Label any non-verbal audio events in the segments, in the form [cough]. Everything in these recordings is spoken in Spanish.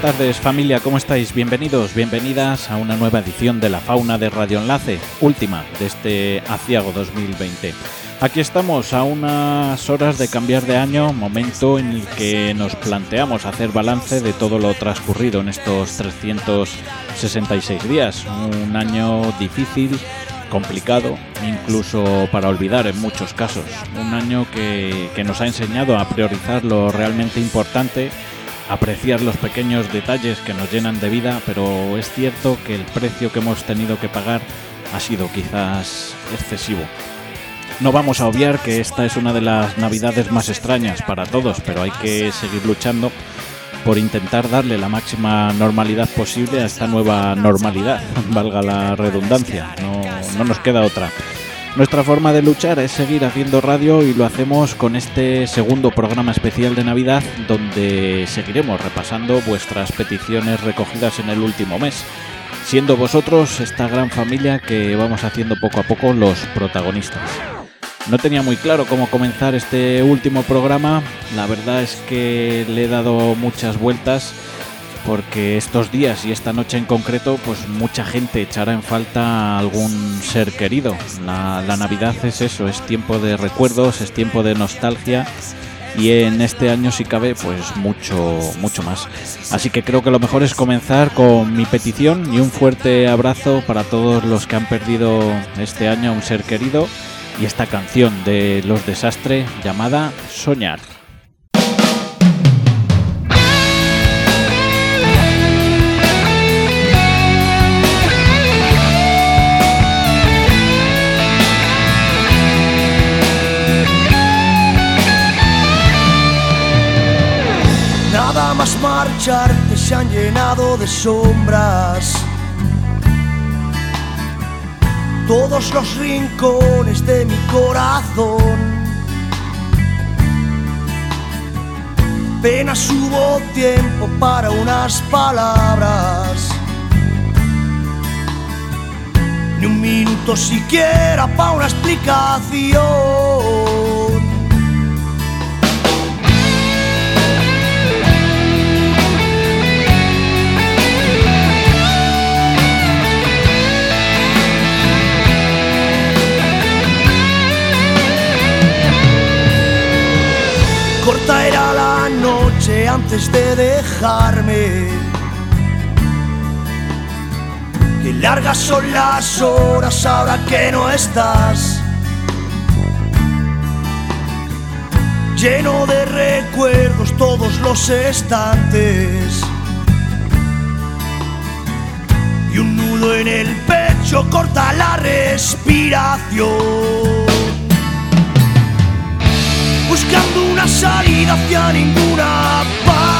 Buenas tardes familia, ¿cómo estáis? Bienvenidos, bienvenidas a una nueva edición de La Fauna de Radio Enlace, última de este aciago 2020. Aquí estamos a unas horas de cambiar de año, momento en el que nos planteamos hacer balance de todo lo transcurrido en estos 366 días. Un año difícil, complicado, incluso para olvidar en muchos casos. Un año que, que nos ha enseñado a priorizar lo realmente importante apreciar los pequeños detalles que nos llenan de vida, pero es cierto que el precio que hemos tenido que pagar ha sido quizás excesivo. No vamos a obviar que esta es una de las navidades más extrañas para todos, pero hay que seguir luchando por intentar darle la máxima normalidad posible a esta nueva normalidad, [laughs] valga la redundancia, no, no nos queda otra. Nuestra forma de luchar es seguir haciendo radio y lo hacemos con este segundo programa especial de Navidad donde seguiremos repasando vuestras peticiones recogidas en el último mes, siendo vosotros esta gran familia que vamos haciendo poco a poco los protagonistas. No tenía muy claro cómo comenzar este último programa, la verdad es que le he dado muchas vueltas porque estos días y esta noche en concreto, pues mucha gente echará en falta algún ser querido. La, la, Navidad es eso, es tiempo de recuerdos, es tiempo de nostalgia y en este año si cabe, pues mucho, mucho más. Así que creo que lo mejor es comenzar con mi petición y un fuerte abrazo para todos los que han perdido este año a un ser querido y esta canción de Los Desastres llamada Soñar. Más marcharte se han llenado de sombras. Todos los rincones de mi corazón. Apenas hubo tiempo para unas palabras. Ni un minuto siquiera para una explicación. Corta era la noche antes de dejarme. Qué largas son las horas ahora que no estás. Lleno de recuerdos todos los estantes. Y un nudo en el pecho corta la respiración buscando una salida hacia ninguna parte.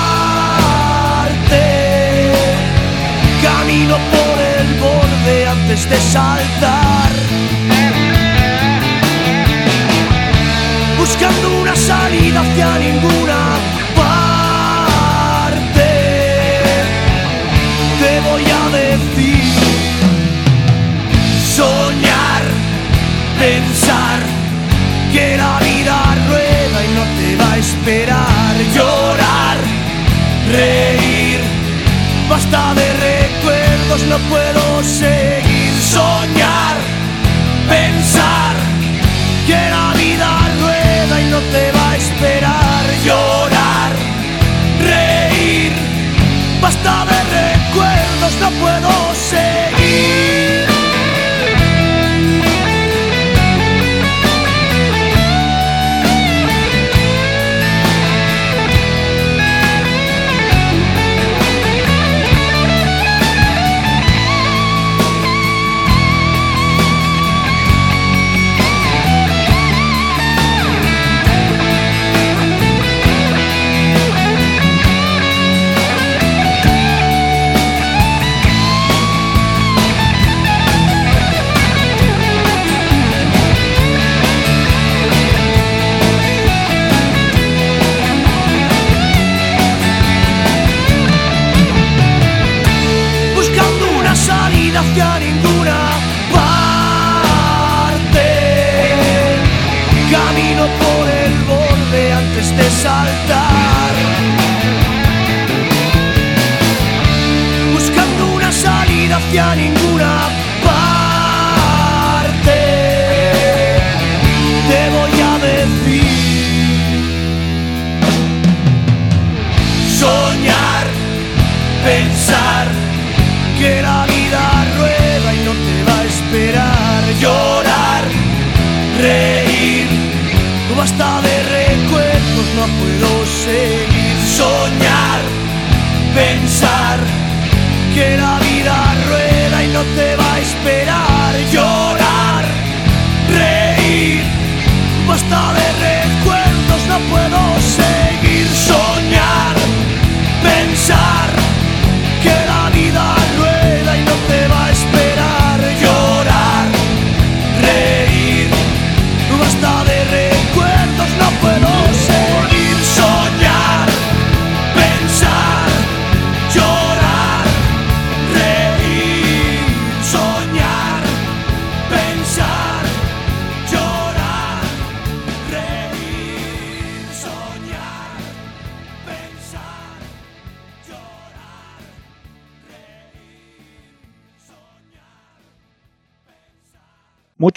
Camino por el borde antes de saltar. Buscando una salida hacia ninguna parte. Te voy a decir, soñar, pensar que la vida y no te va a esperar. Llorar, reír, basta de recuerdos, no puedo seguir. Soñar, pensar que la vida rueda y no te va a esperar. Llorar, reír, basta de recuerdos, no puedo seguir. hacia ninguna parte. Camino por el borde antes de saltar. Buscando una salida hacia ninguna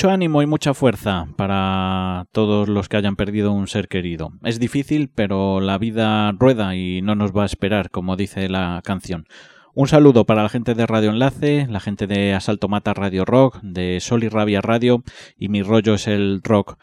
Mucho ánimo y mucha fuerza para todos los que hayan perdido un ser querido. Es difícil, pero la vida rueda y no nos va a esperar, como dice la canción. Un saludo para la gente de Radio Enlace, la gente de Asalto Mata Radio Rock, de Sol y Rabia Radio y mi rollo es el rock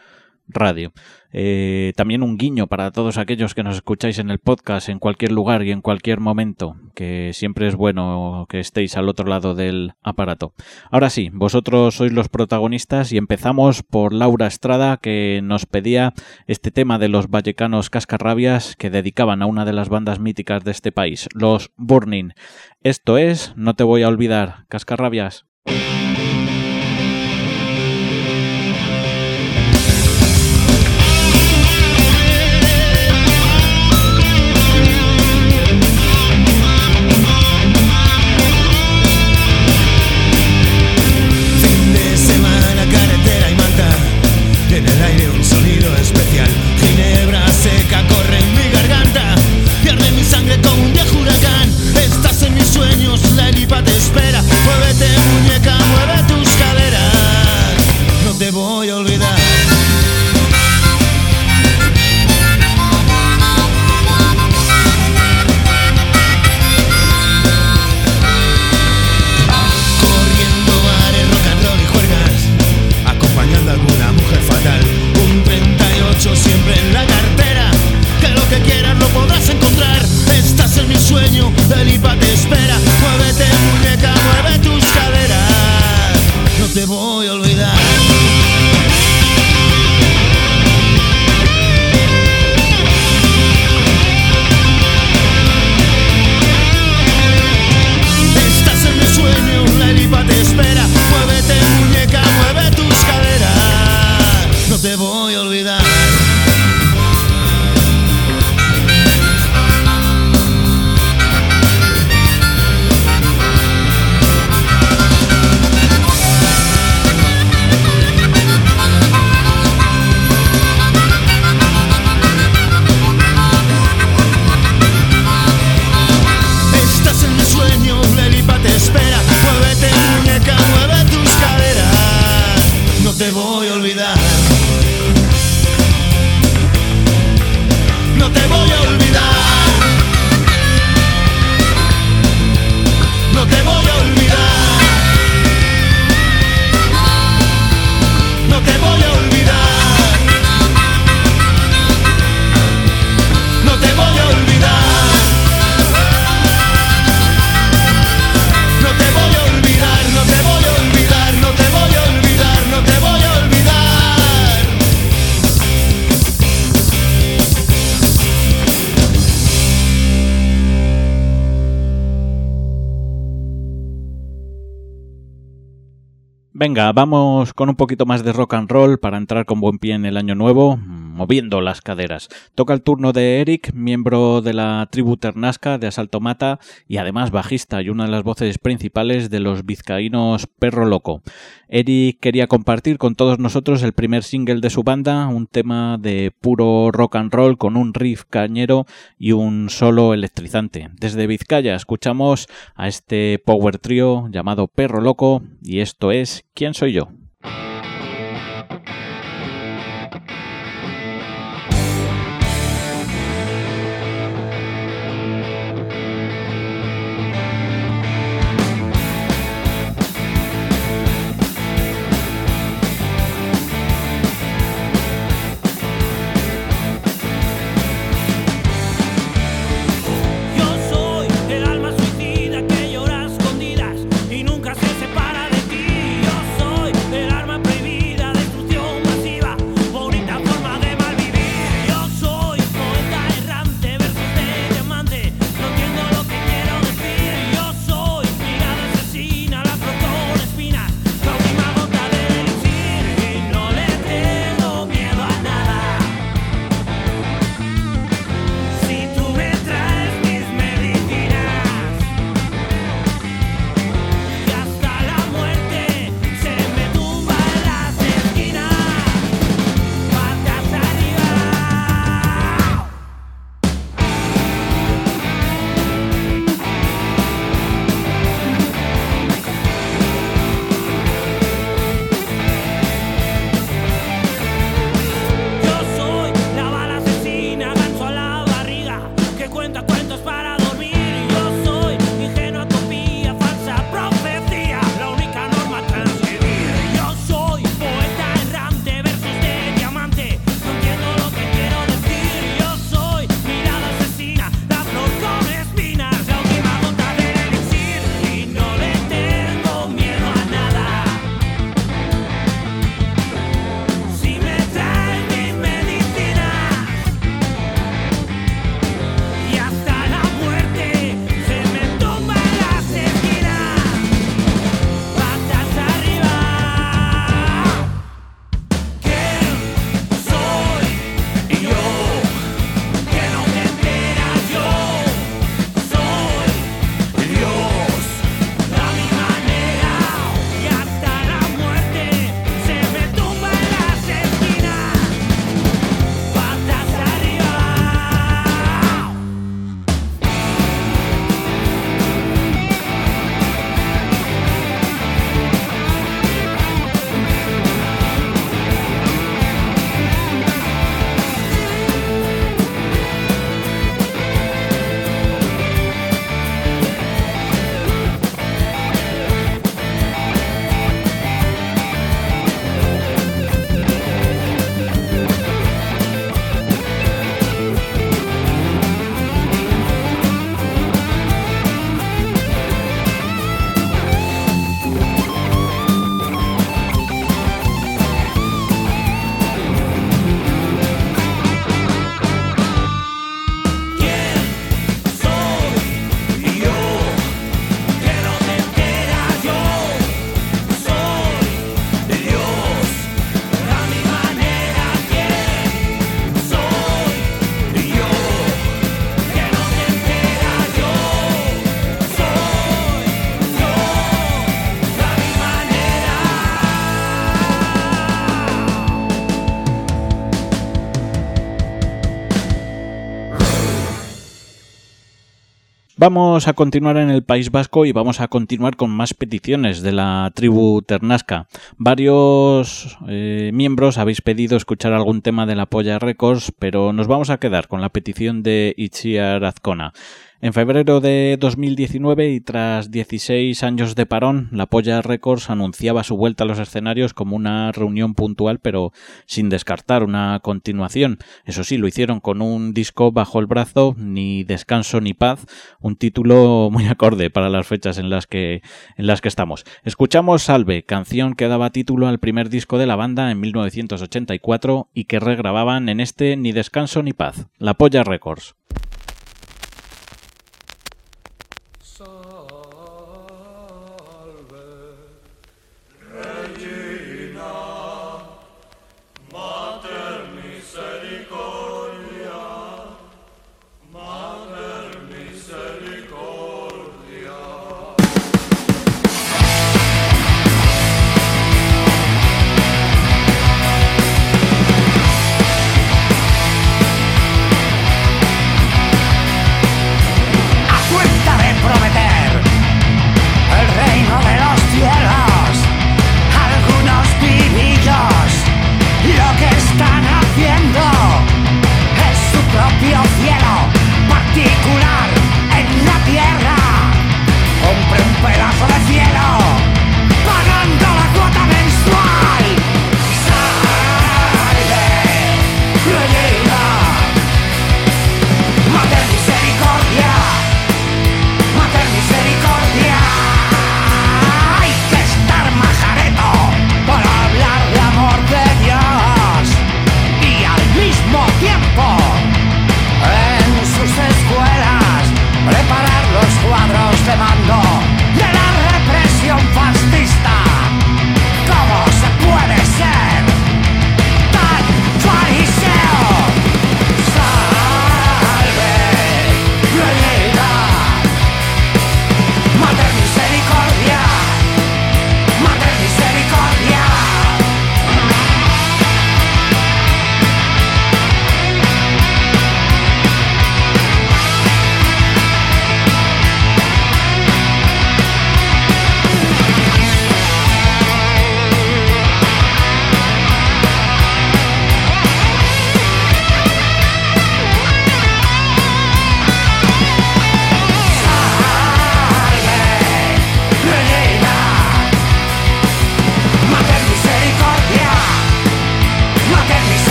radio. Eh, también un guiño para todos aquellos que nos escucháis en el podcast en cualquier lugar y en cualquier momento, que siempre es bueno que estéis al otro lado del aparato. Ahora sí, vosotros sois los protagonistas y empezamos por Laura Estrada, que nos pedía este tema de los vallecanos cascarrabias que dedicaban a una de las bandas míticas de este país, los Burning. Esto es No te voy a olvidar, cascarrabias. Vamos con un poquito más de rock and roll para entrar con buen pie en el año nuevo. moviendo las caderas. Toca el turno de Eric, miembro de la tribu Ternasca de Asalto Mata y además bajista y una de las voces principales de los vizcaínos Perro Loco. Eric quería compartir con todos nosotros el primer single de su banda, un tema de puro rock and roll con un riff cañero y un solo electrizante. Desde Vizcaya escuchamos a este power trio llamado Perro Loco y esto es ¿Quién soy yo? Vamos a continuar en el País Vasco y vamos a continuar con más peticiones de la tribu Ternasca. Varios eh, miembros habéis pedido escuchar algún tema de la Polla Records, pero nos vamos a quedar con la petición de Itziar Azcona. En febrero de 2019 y tras 16 años de parón, la Polla Records anunciaba su vuelta a los escenarios como una reunión puntual pero sin descartar una continuación. Eso sí, lo hicieron con un disco bajo el brazo, ni descanso ni paz, un título muy acorde para las fechas en las que, en las que estamos. Escuchamos Salve, canción que daba título al primer disco de la banda en 1984 y que regrababan en este Ni descanso ni paz, la Polla Records.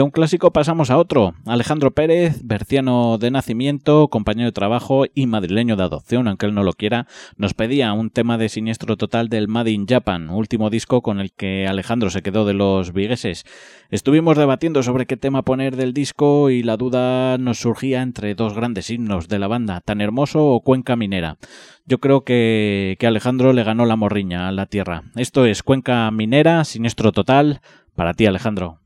De un clásico pasamos a otro. Alejandro Pérez, berciano de nacimiento, compañero de trabajo y madrileño de adopción, aunque él no lo quiera, nos pedía un tema de siniestro total del Made in Japan, último disco con el que Alejandro se quedó de los vigueses. Estuvimos debatiendo sobre qué tema poner del disco y la duda nos surgía entre dos grandes himnos de la banda, Tan Hermoso o Cuenca Minera. Yo creo que, que Alejandro le ganó la morriña a la tierra. Esto es Cuenca Minera, siniestro total, para ti Alejandro.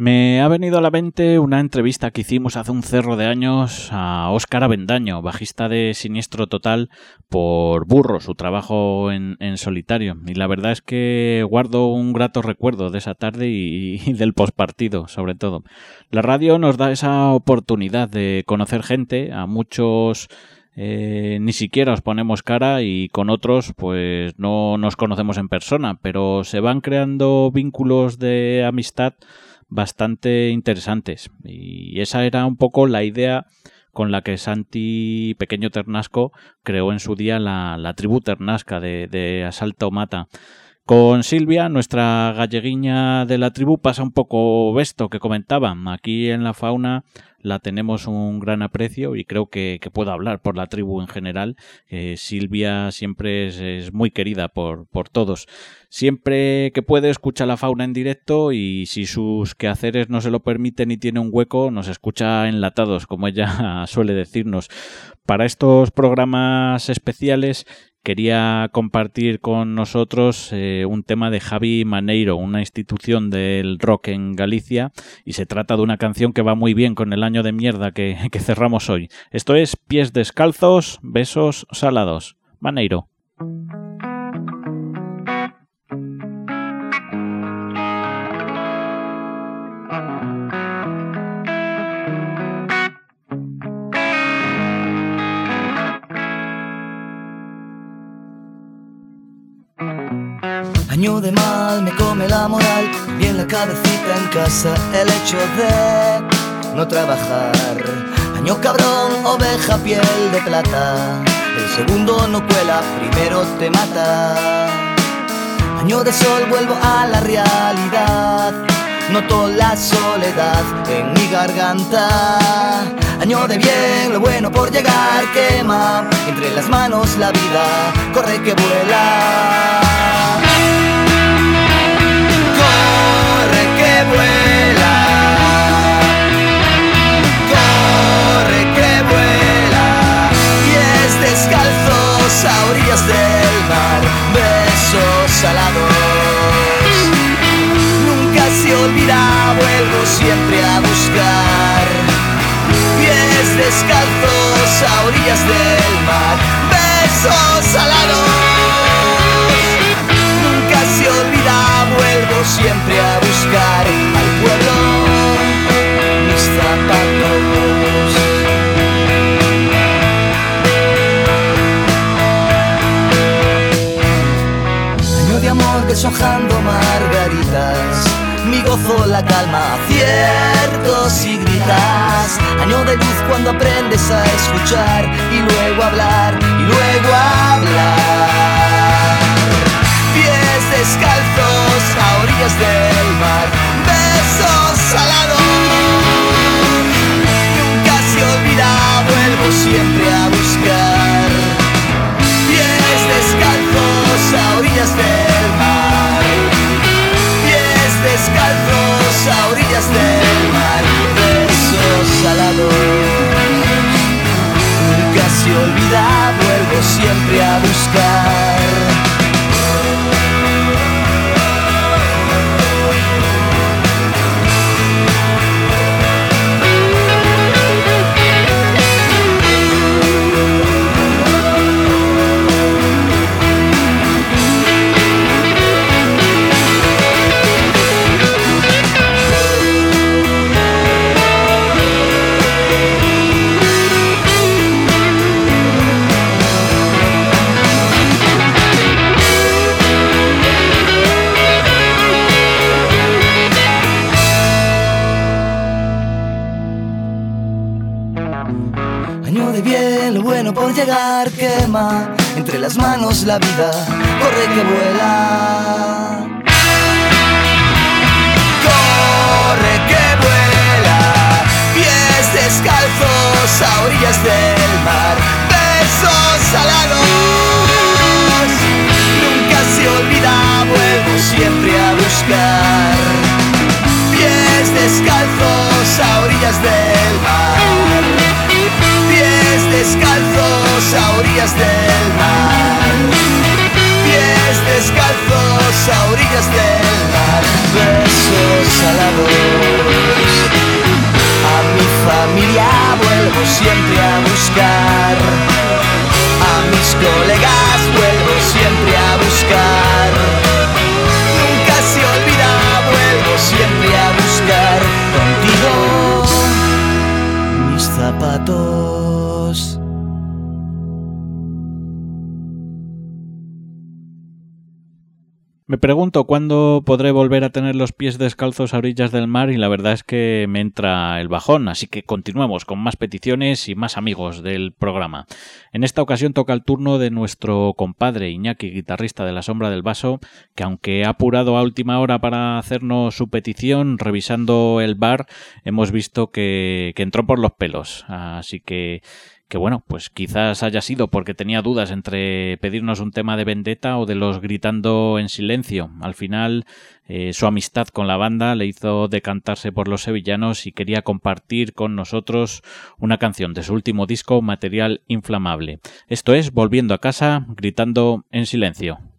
Me ha venido a la mente una entrevista que hicimos hace un cerro de años a Óscar Avendaño, bajista de Siniestro Total, por Burro, su trabajo en, solitario. Y la verdad es que guardo un grato recuerdo de esa tarde y, del postpartido, sobre todo. La radio nos da esa oportunidad de conocer gente, a muchos eh, ni siquiera os ponemos cara y con otros pues no nos conocemos en persona, pero se van creando vínculos de amistad bastante interesantes. Y esa era un poco la idea con la que Santi Pequeño Ternasco creó en su día la, la tribu ternasca de, de Asalto Mata. Con Silvia, nuestra galleguiña de la tribu, pasa un poco esto que comentaba. Aquí en la fauna la tenemos un gran aprecio y creo que, puedo hablar por la tribu en general. Silvia siempre es, muy querida por, por todos. Siempre que puede escucha la fauna en directo y si sus quehaceres no se lo permiten y tiene un hueco, nos escucha enlatados, como ella [laughs] suele decirnos. Para estos programas especiales quería compartir con nosotros eh, un tema de Javi Maneiro, una institución del rock en Galicia, y se trata de una canción que va muy bien con el año de mierda que, [laughs] que cerramos hoy. Esto es Pies Descalzos, Besos Salados. Maneiro. Año de mal me come la moral y en la cabecita en casa el hecho de no trabajar. Año cabrón, oveja, piel de plata. El segundo no cuela, primero te mata. Año de sol, vuelvo a la realidad. Noto la soledad en mi garganta. Año de bien, lo bueno por llegar quema. Entre las manos la vida corre que vuela. vuela, orillas del mar, besos salados. Nunca se olvida, vuelvo siempre a buscar, pies descalzos a orillas del mar, besos salados. Nunca se olvida, vuelvo siempre a buscar al pueblo deshojando margaritas, mi gozo la calma, ciertos y gritas. Año de luz cuando aprendes a escuchar y luego hablar y luego hablar descalzos a orillas del mar, besos salados. Nunca se olvida, vuelvo siempre a buscar. La vida corre que vuela. Zapatos. Me pregunto cuándo podré volver a tener los pies descalzos a orillas del mar y la verdad es que me entra el bajón, así que continuemos con más peticiones y más amigos del programa. En esta ocasión toca el turno de nuestro compadre Iñaki, guitarrista de La Sombra del Vaso, que aunque ha apurado a última hora para hacernos su petición, revisando el bar, hemos visto que, que entró por los pelos, así que que bueno, pues quizás haya sido porque tenía dudas entre pedirnos un tema de vendetta o de los gritando en silencio. Al final, eh, su amistad con la banda le hizo decantarse por los sevillanos y quería compartir con nosotros una canción de su último disco, Material Inflamable. Esto es Volviendo a casa, gritando en silencio.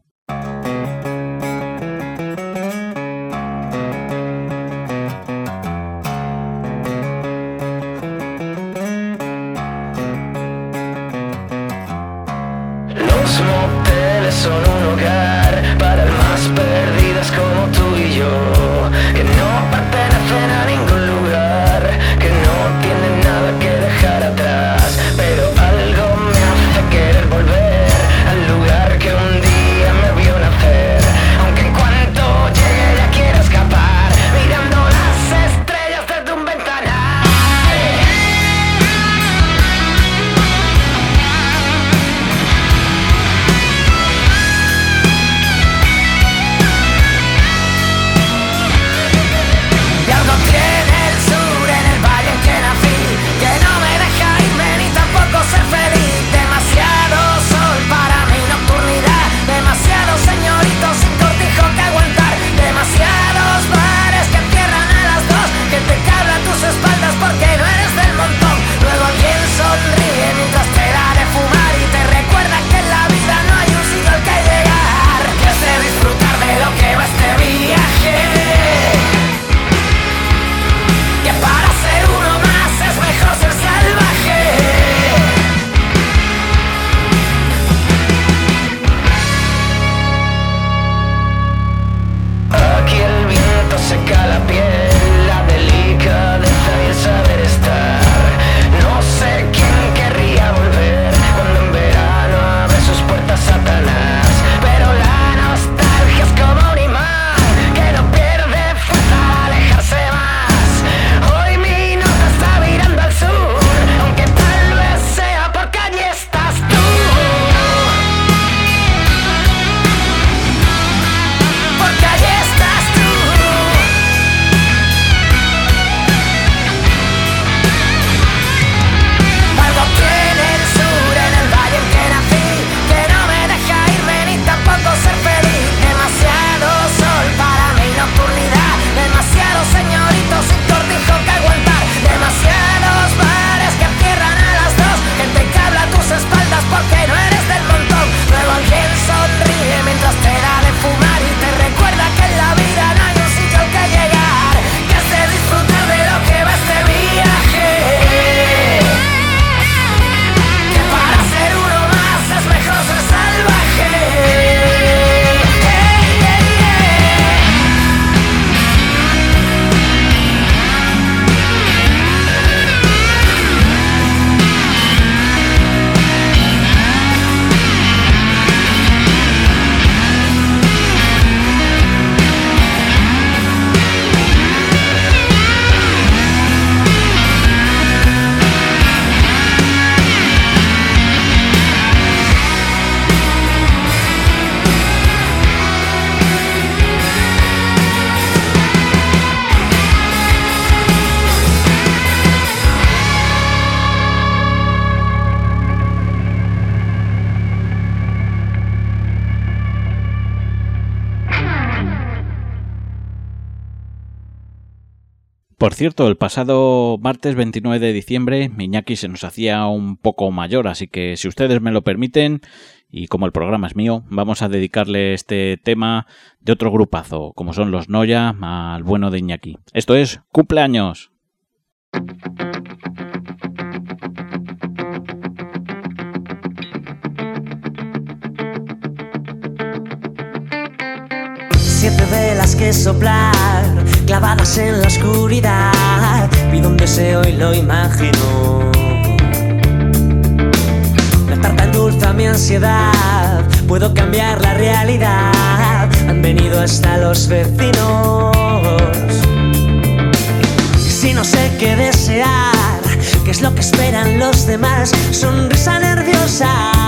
Cierto, el pasado martes 29 de diciembre, Miñaki se nos hacía un poco mayor, así que si ustedes me lo permiten, y como el programa es mío, vamos a dedicarle este tema de otro grupazo, como son los Noya, al bueno de Iñaki. Esto es cumpleaños. Siete velas que soplar, clavadas en la oscuridad. Pido un deseo y lo imagino. La tarta endulza mi ansiedad, puedo cambiar la realidad bienvenido hasta los vecinos. Si no sé qué desear, qué es lo que esperan los demás, sonrisa nerviosa.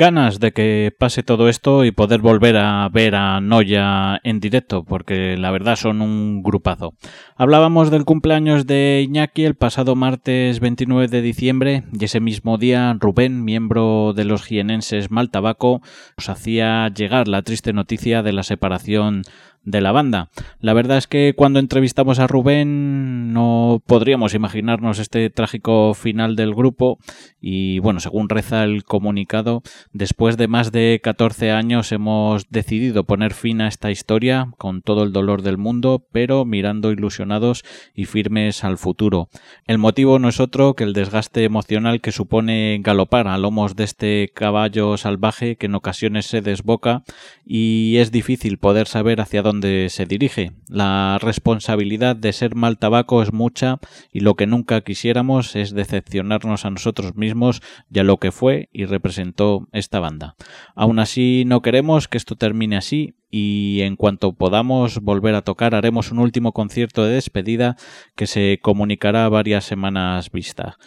Ganas de que pase todo esto y poder volver a ver a Noya en directo, porque la verdad son un grupazo. Hablábamos del cumpleaños de Iñaki el pasado martes 29 de diciembre y ese mismo día Rubén, miembro de los jienenses Maltabaco, nos hacía llegar la triste noticia de la separación de la banda. La verdad es que cuando entrevistamos a Rubén no podríamos imaginarnos este trágico final del grupo y bueno, según reza el comunicado, después de más de 14 años hemos decidido poner fin a esta historia con todo el dolor del mundo, pero mirando ilusionados y firmes al futuro. El motivo no es otro que el desgaste emocional que supone galopar a lomos de este caballo salvaje que en ocasiones se desboca y es difícil poder saber hacia dónde donde se dirige. La responsabilidad de ser mal tabaco es mucha y lo que nunca quisiéramos es decepcionarnos a nosotros mismos y a lo que fue y representó esta banda. Aún así no queremos que esto termine así y en cuanto podamos volver a tocar haremos un último concierto de despedida que se comunicará varias semanas vista.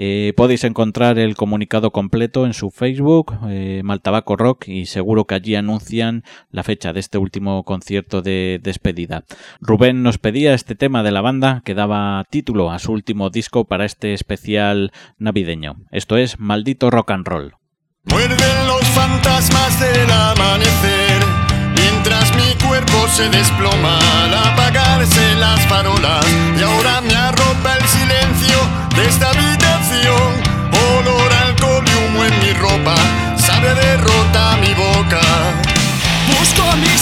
Eh, podéis encontrar el comunicado completo en su Facebook, eh, Maltabaco Rock, y seguro que allí anuncian la fecha de este último concierto de despedida. Rubén nos pedía este tema de la banda que daba título a su último disco para este especial navideño. Esto es Maldito Rock and Roll. Muerden los fantasmas del amanecer, mientras mi cuerpo se desploma al apagarse las farolas, y ahora me arropa el silencio de esta habitación. Olor alcohol y humo en mi ropa, sabe derrota mi boca. Busco mi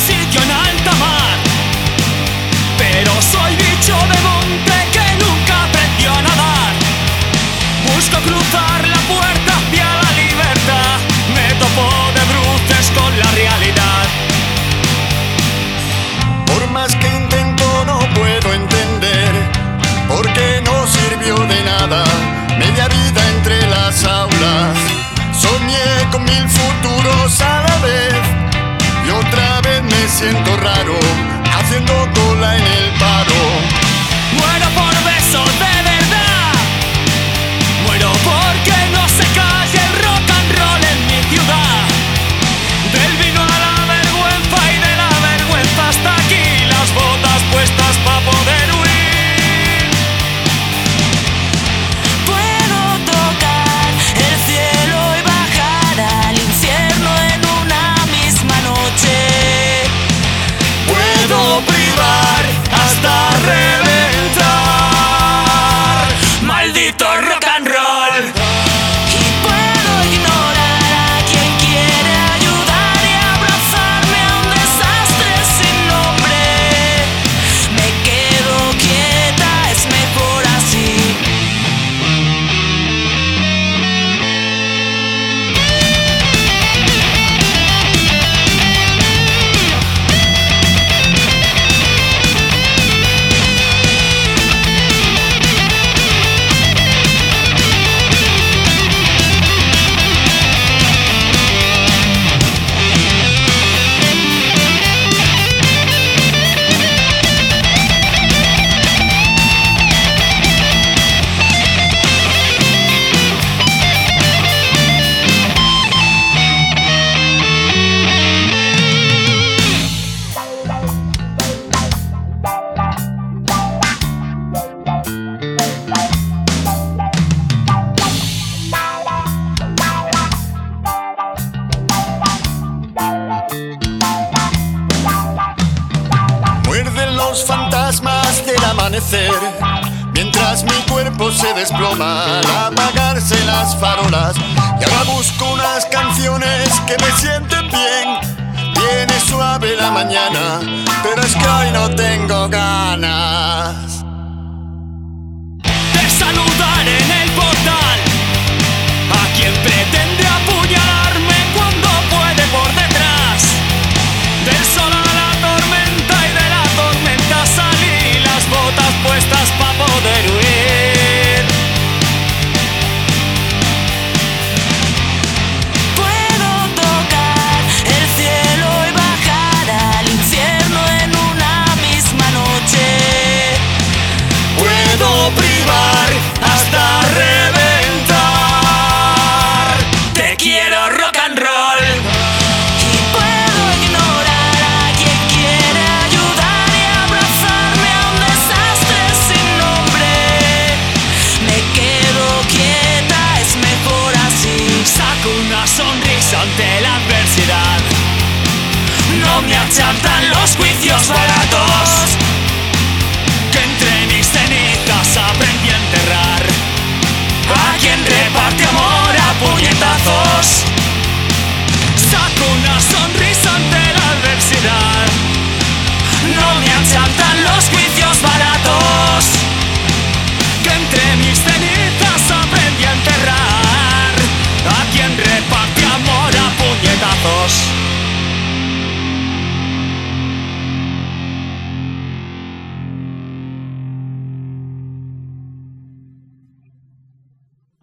mil futuros a la vez. Y otra vez me siento raro haciendo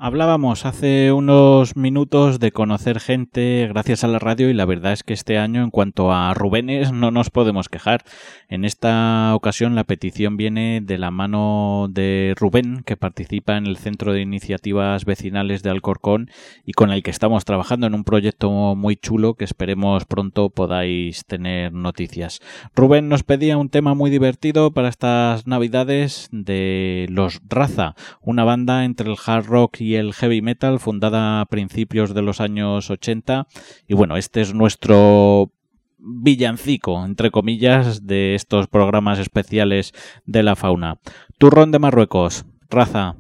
Hablábamos hace unos minutos de conocer gente gracias a la radio y la verdad es que este año en cuanto a Rubénes no nos podemos quejar. En esta ocasión la petición viene de la mano de Rubén que participa en el Centro de Iniciativas Vecinales de Alcorcón y con el que estamos trabajando en un proyecto muy chulo que esperemos pronto podáis tener noticias. Rubén nos pedía un tema muy divertido para estas navidades de los Raza, una banda entre el hard rock y el heavy metal fundada a principios de los años 80 y bueno, este es nuestro villancico, entre comillas, de estos programas especiales de la fauna. Turrón de Marruecos, raza.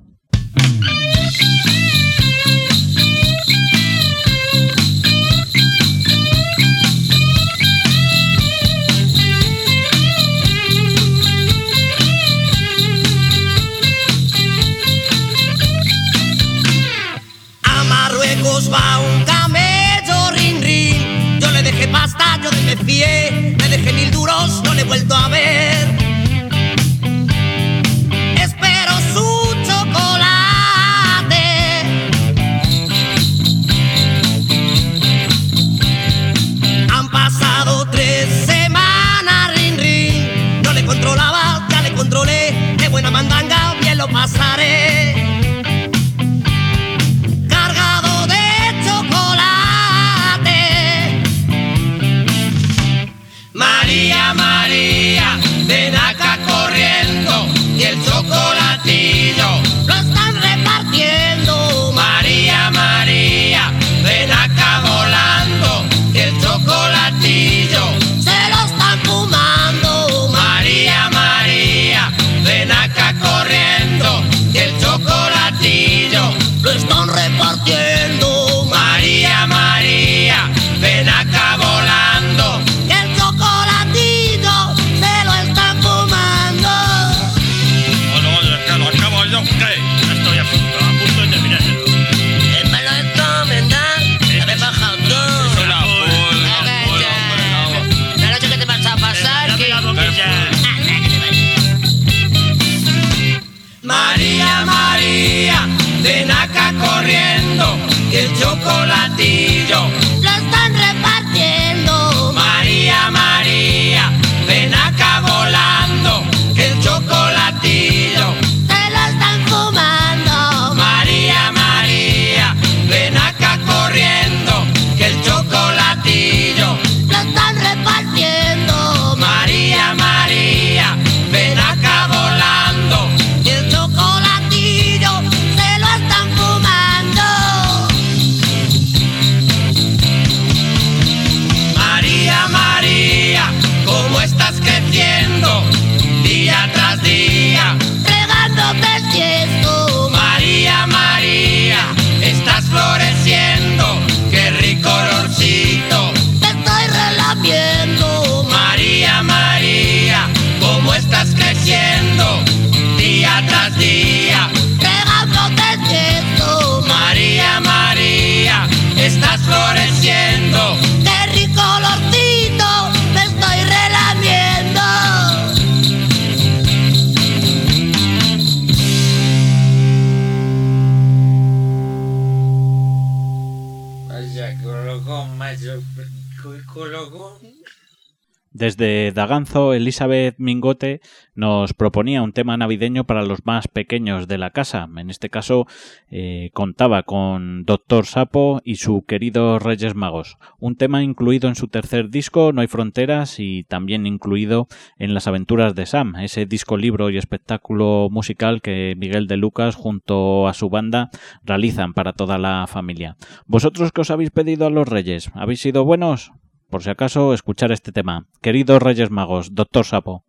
Daganzo, Elizabeth Mingote nos proponía un tema navideño para los más pequeños de la casa. En este caso, eh, contaba con Doctor Sapo y su querido Reyes Magos. Un tema incluido en su tercer disco, No hay fronteras, y también incluido en Las aventuras de Sam, ese disco libro y espectáculo musical que Miguel de Lucas junto a su banda realizan para toda la familia. ¿Vosotros qué os habéis pedido a los Reyes? ¿Habéis sido buenos? Por si acaso, escuchar este tema. Queridos Reyes Magos, Doctor Sapo.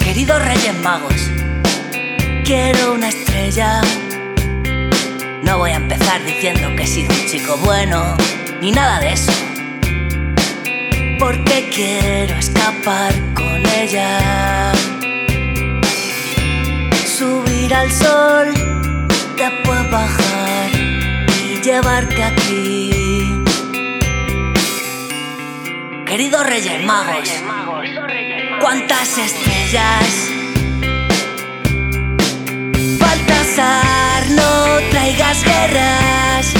Queridos Reyes Magos, quiero una estrella. No voy a empezar diciendo que he sido un chico bueno, ni nada de eso. Porque quiero escapar con ella. Subir al sol, después bajar y llevarte aquí. Queridos Reyes Magos, ¿cuántas estrellas? No traigas guerras,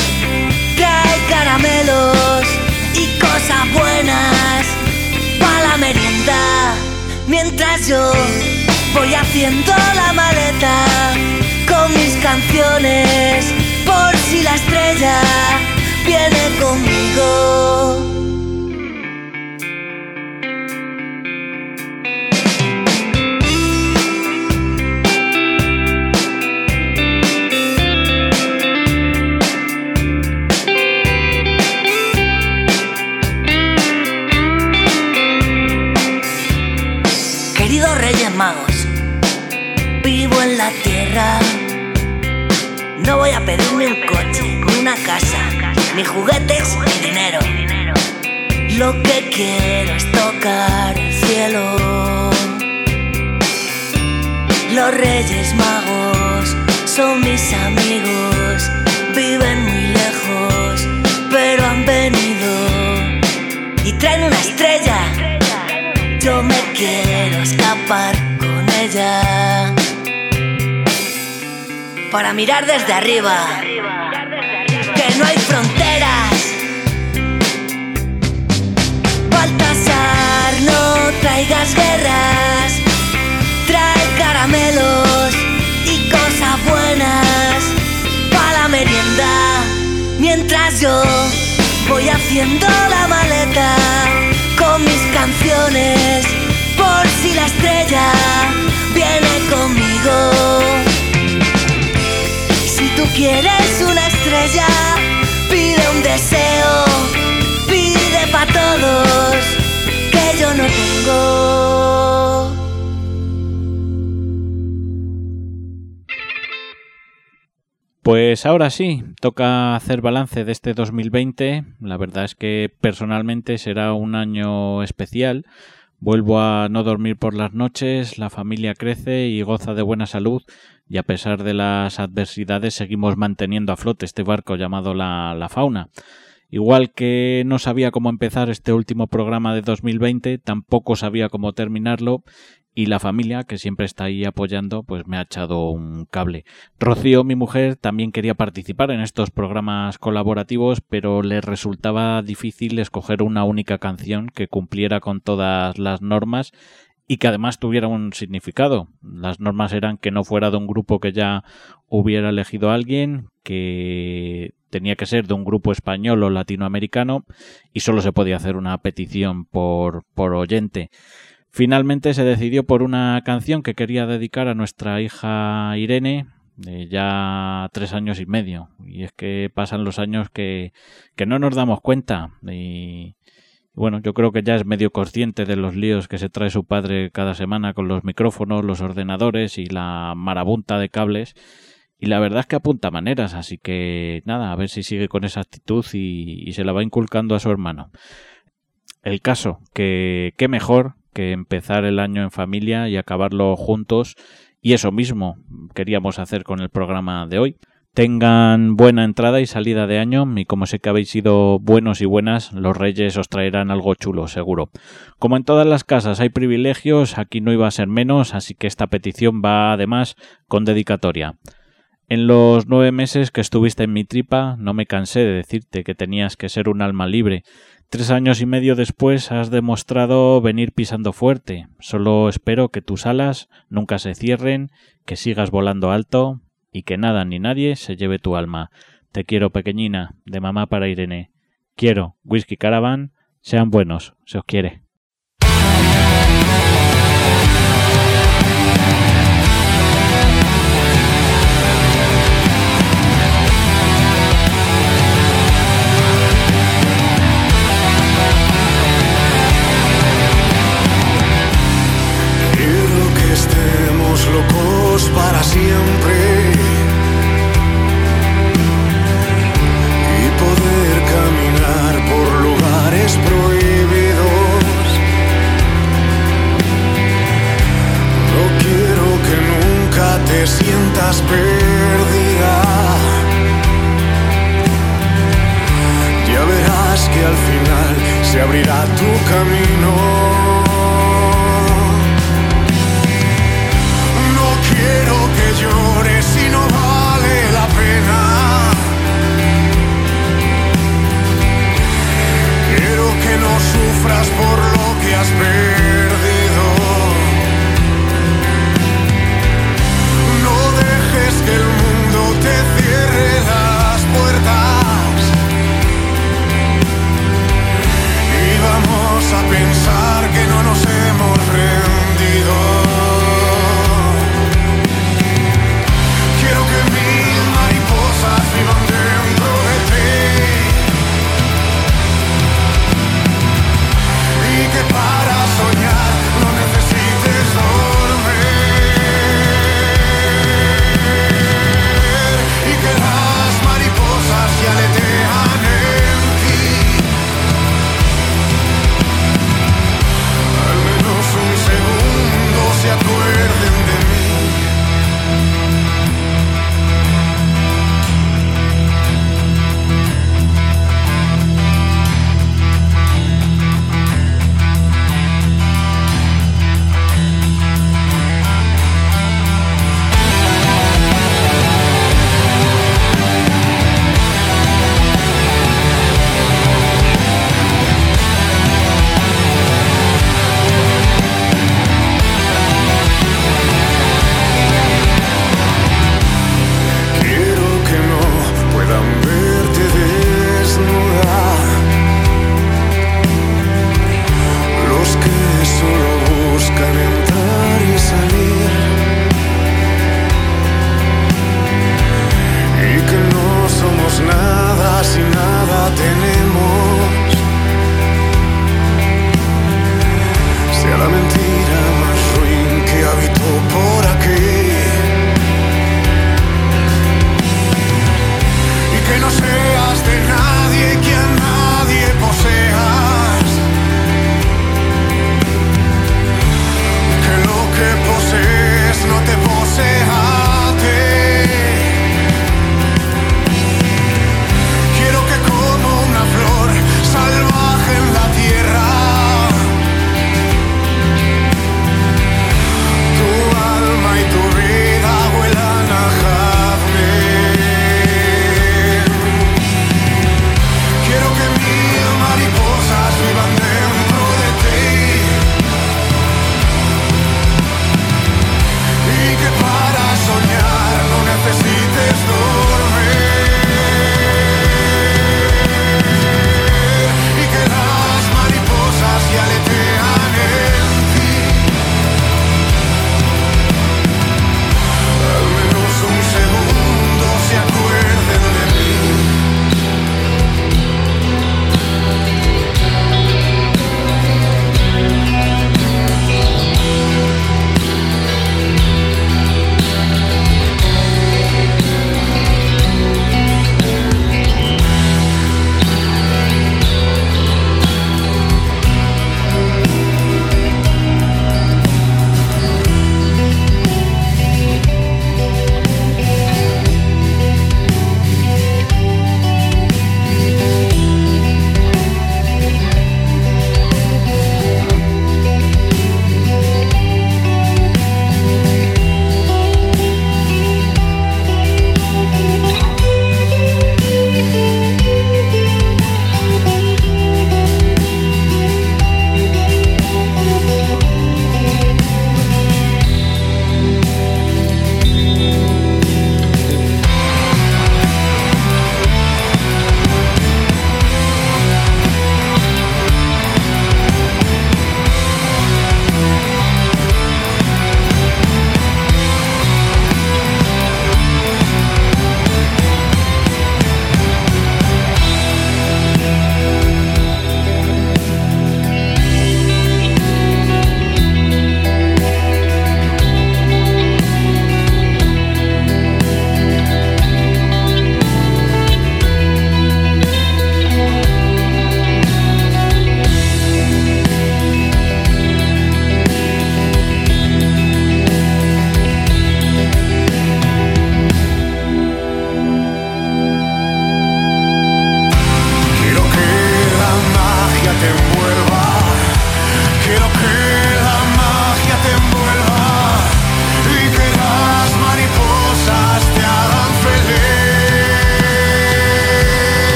trae caramelos y cosas buenas para la merienda. Mientras yo voy haciendo la maleta con mis canciones, por si la estrella viene conmigo. Voy a pedirme un coche, una casa, ni juguetes, ni dinero. Lo que quiero es tocar el cielo. Los Reyes Magos son mis amigos, viven muy lejos, pero han venido y traen una estrella. Yo me quiero escapar con ella para mirar desde arriba que no hay fronteras. Baltasar, no traigas guerras, trae caramelos y cosas buenas para la merienda. Mientras yo voy haciendo la maleta con mis canciones, por si la estrella viene conmigo. Quieres una estrella, pide un deseo, pide para todos que yo no tengo. Pues ahora sí, toca hacer balance de este 2020. La verdad es que personalmente será un año especial. Vuelvo a no dormir por las noches, la familia crece y goza de buena salud y a pesar de las adversidades seguimos manteniendo a flote este barco llamado la, la fauna. Igual que no sabía cómo empezar este último programa de 2020, tampoco sabía cómo terminarlo y la familia, que siempre está ahí apoyando, pues me ha echado un cable. Rocío, mi mujer, también quería participar en estos programas colaborativos, pero le resultaba difícil escoger una única canción que cumpliera con todas las normas y que además tuviera un significado. Las normas eran que no fuera de un grupo que ya hubiera elegido a alguien, que tenía que ser de un grupo español o latinoamericano y solo se podía hacer una petición por, por oyente. Finalmente se decidió por una canción que quería dedicar a nuestra hija Irene, de ya tres años y medio. Y es que pasan los años que, que no nos damos cuenta. Bueno, yo creo que ya es medio consciente de los líos que se trae su padre cada semana con los micrófonos, los ordenadores y la marabunta de cables. Y la verdad es que apunta maneras, así que nada, a ver si sigue con esa actitud y, se la va inculcando a su hermano. El caso, que qué mejor que empezar el año en familia y acabarlo juntos. Y eso mismo queríamos hacer con el programa de hoy. Tengan buena entrada y salida de año y como sé que habéis sido buenos y buenas, los reyes os traerán algo chulo, seguro. Como en todas las casas hay privilegios, aquí no iba a ser menos, así que esta petición va además con dedicatoria. En los nueve meses que estuviste en mi tripa, no me cansé de decirte que tenías que ser un alma libre. Tres años y medio después has demostrado venir pisando fuerte. Solo espero que tus alas nunca se cierren, que sigas volando alto, y que nada ni nadie se lleve tu alma. Te quiero, pequeñina, de mamá para Irene. Quiero, Whisky Caravan, sean buenos, se os quiere. Quiero que estemos locos para siempre te sientas perdida. Ya verás que al final se abrirá tu camino.